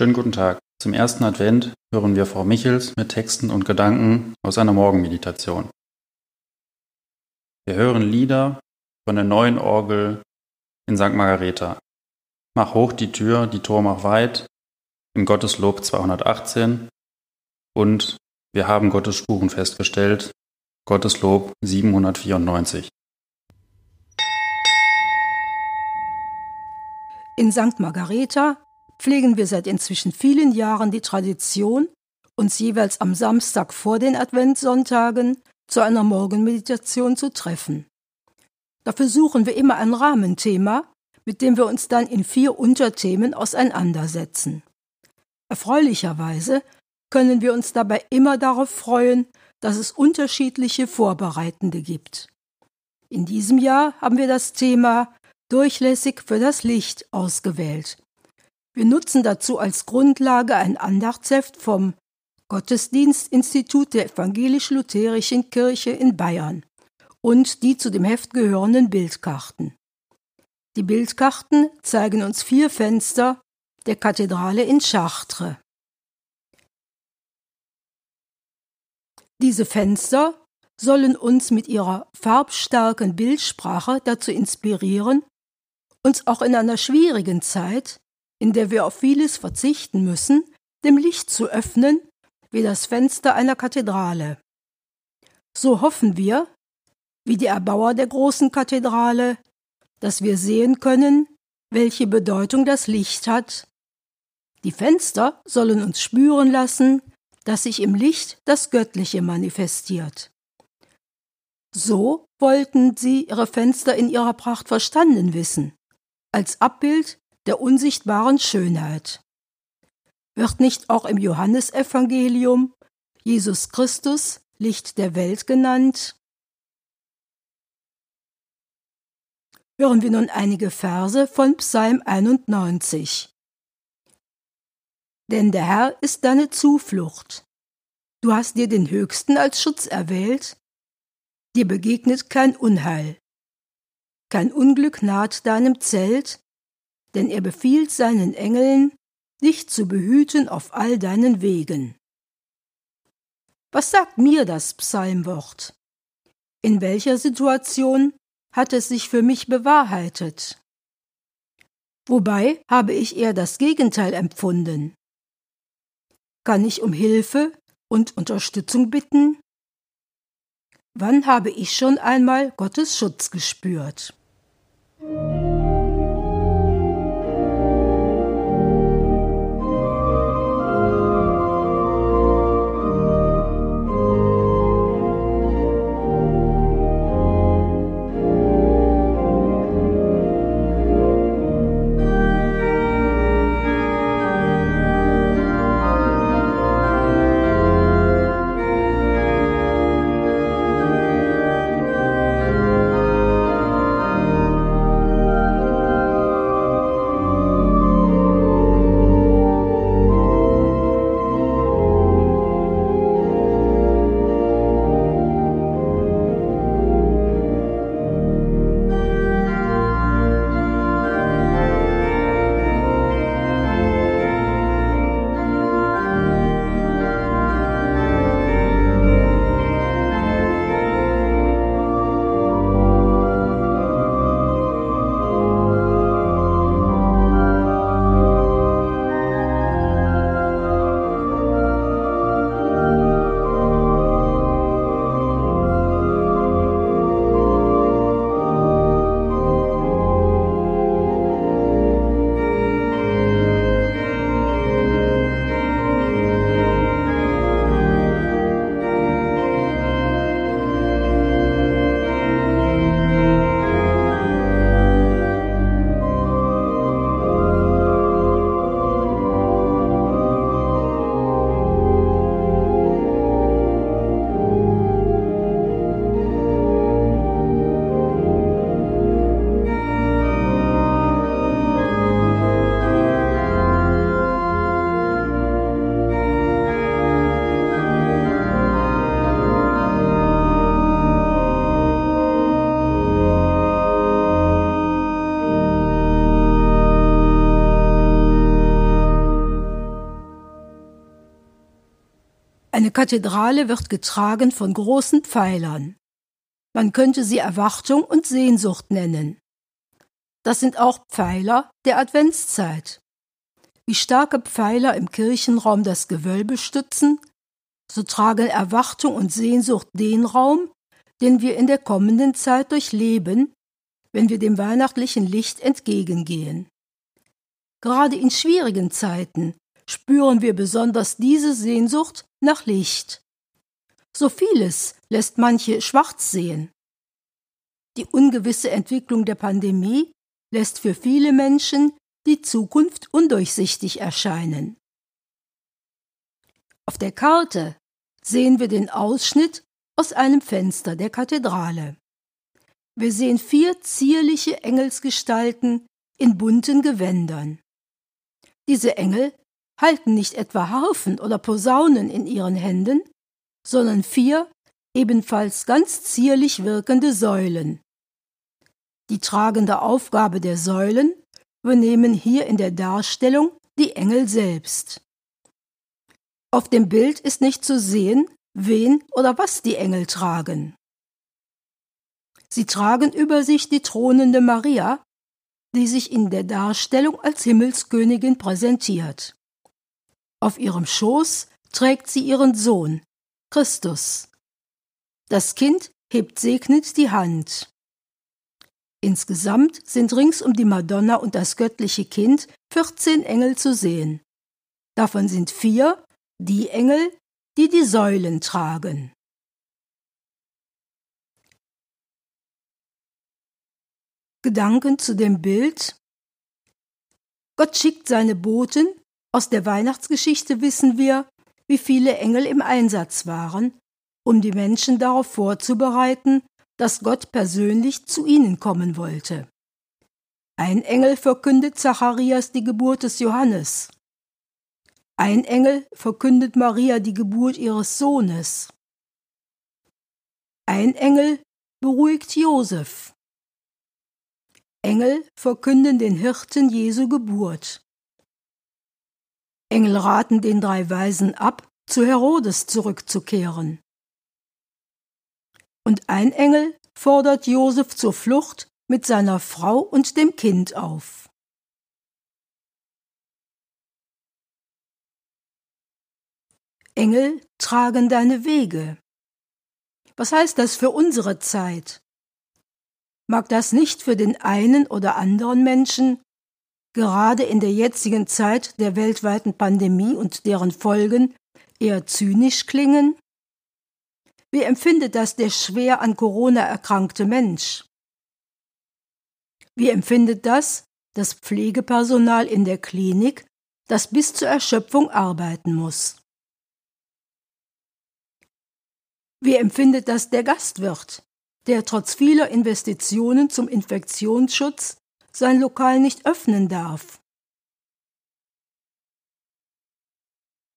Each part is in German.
Schönen guten Tag. Zum ersten Advent hören wir Frau Michels mit Texten und Gedanken aus einer Morgenmeditation. Wir hören Lieder von der neuen Orgel in St. Margareta. Mach hoch die Tür, die Tor mach weit, im Gotteslob 218 und wir haben Gottes Spuren festgestellt, Gotteslob 794. In St. Margareta pflegen wir seit inzwischen vielen Jahren die Tradition, uns jeweils am Samstag vor den Adventssonntagen zu einer Morgenmeditation zu treffen. Dafür suchen wir immer ein Rahmenthema, mit dem wir uns dann in vier Unterthemen auseinandersetzen. Erfreulicherweise können wir uns dabei immer darauf freuen, dass es unterschiedliche Vorbereitende gibt. In diesem Jahr haben wir das Thema Durchlässig für das Licht ausgewählt. Wir nutzen dazu als Grundlage ein Andachtsheft vom Gottesdienstinstitut der Evangelisch-Lutherischen Kirche in Bayern und die zu dem Heft gehörenden Bildkarten. Die Bildkarten zeigen uns vier Fenster der Kathedrale in Chartres. Diese Fenster sollen uns mit ihrer farbstarken Bildsprache dazu inspirieren, uns auch in einer schwierigen Zeit in der wir auf vieles verzichten müssen, dem Licht zu öffnen, wie das Fenster einer Kathedrale. So hoffen wir, wie die Erbauer der großen Kathedrale, dass wir sehen können, welche Bedeutung das Licht hat. Die Fenster sollen uns spüren lassen, dass sich im Licht das Göttliche manifestiert. So wollten sie ihre Fenster in ihrer Pracht verstanden wissen, als Abbild der unsichtbaren Schönheit. Wird nicht auch im Johannesevangelium Jesus Christus Licht der Welt genannt? Hören wir nun einige Verse von Psalm 91. Denn der Herr ist deine Zuflucht. Du hast dir den Höchsten als Schutz erwählt. Dir begegnet kein Unheil. Kein Unglück naht deinem Zelt, denn er befiehlt seinen Engeln, dich zu behüten auf all deinen Wegen. Was sagt mir das Psalmwort? In welcher Situation hat es sich für mich bewahrheitet? Wobei habe ich eher das Gegenteil empfunden? Kann ich um Hilfe und Unterstützung bitten? Wann habe ich schon einmal Gottes Schutz gespürt? Kathedrale wird getragen von großen Pfeilern. Man könnte sie Erwartung und Sehnsucht nennen. Das sind auch Pfeiler der Adventszeit. Wie starke Pfeiler im Kirchenraum das Gewölbe stützen, so tragen Erwartung und Sehnsucht den Raum, den wir in der kommenden Zeit durchleben, wenn wir dem weihnachtlichen Licht entgegengehen. Gerade in schwierigen Zeiten spüren wir besonders diese Sehnsucht nach Licht. So vieles lässt manche schwarz sehen. Die ungewisse Entwicklung der Pandemie lässt für viele Menschen die Zukunft undurchsichtig erscheinen. Auf der Karte sehen wir den Ausschnitt aus einem Fenster der Kathedrale. Wir sehen vier zierliche Engelsgestalten in bunten Gewändern. Diese Engel halten nicht etwa Harfen oder Posaunen in ihren Händen, sondern vier ebenfalls ganz zierlich wirkende Säulen. Die tragende Aufgabe der Säulen übernehmen hier in der Darstellung die Engel selbst. Auf dem Bild ist nicht zu sehen, wen oder was die Engel tragen. Sie tragen über sich die thronende Maria, die sich in der Darstellung als Himmelskönigin präsentiert. Auf ihrem Schoß trägt sie ihren Sohn, Christus. Das Kind hebt segnend die Hand. Insgesamt sind rings um die Madonna und das göttliche Kind 14 Engel zu sehen. Davon sind vier die Engel, die die Säulen tragen. Gedanken zu dem Bild Gott schickt seine Boten, aus der Weihnachtsgeschichte wissen wir, wie viele Engel im Einsatz waren, um die Menschen darauf vorzubereiten, dass Gott persönlich zu ihnen kommen wollte. Ein Engel verkündet Zacharias die Geburt des Johannes. Ein Engel verkündet Maria die Geburt ihres Sohnes. Ein Engel beruhigt Josef. Engel verkünden den Hirten Jesu Geburt. Engel raten den drei Weisen ab, zu Herodes zurückzukehren. Und ein Engel fordert Josef zur Flucht mit seiner Frau und dem Kind auf. Engel tragen deine Wege. Was heißt das für unsere Zeit? Mag das nicht für den einen oder anderen Menschen, gerade in der jetzigen Zeit der weltweiten Pandemie und deren Folgen, eher zynisch klingen? Wie empfindet das der schwer an Corona erkrankte Mensch? Wie empfindet das das Pflegepersonal in der Klinik, das bis zur Erschöpfung arbeiten muss? Wie empfindet das der Gastwirt, der trotz vieler Investitionen zum Infektionsschutz sein Lokal nicht öffnen darf?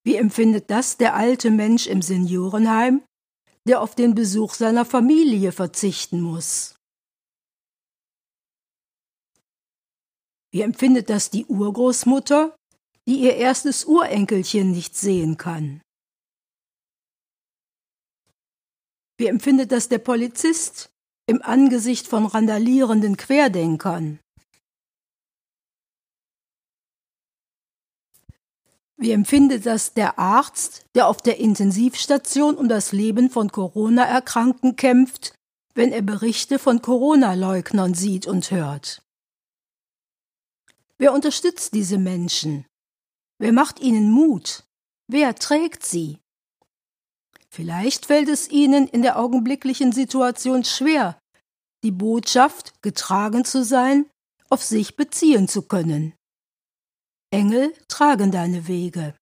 Wie empfindet das der alte Mensch im Seniorenheim, der auf den Besuch seiner Familie verzichten muss? Wie empfindet das die Urgroßmutter, die ihr erstes Urenkelchen nicht sehen kann? Wie empfindet das der Polizist im Angesicht von randalierenden Querdenkern? Wie empfindet das der Arzt, der auf der Intensivstation um das Leben von Corona-Erkrankten kämpft, wenn er Berichte von Corona-Leugnern sieht und hört? Wer unterstützt diese Menschen? Wer macht ihnen Mut? Wer trägt sie? Vielleicht fällt es ihnen in der augenblicklichen Situation schwer, die Botschaft, getragen zu sein, auf sich beziehen zu können. Engel tragen deine Wege.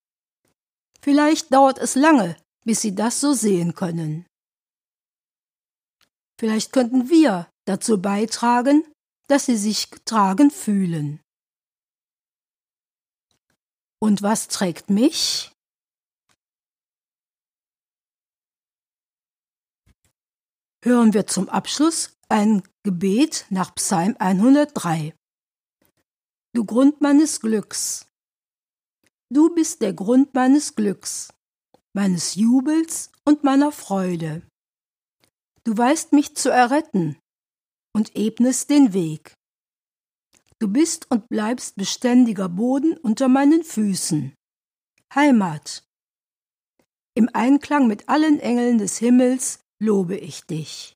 Vielleicht dauert es lange, bis sie das so sehen können. Vielleicht könnten wir dazu beitragen, dass sie sich getragen fühlen. Und was trägt mich? Hören wir zum Abschluss ein Gebet nach Psalm 103. Du Grund meines Glücks. Du bist der Grund meines Glücks. meines Jubels und meiner Freude. Du weißt mich zu erretten und ebnest den Weg. Du bist und bleibst beständiger Boden unter meinen Füßen. Heimat. Im Einklang mit allen Engeln des Himmels lobe ich dich.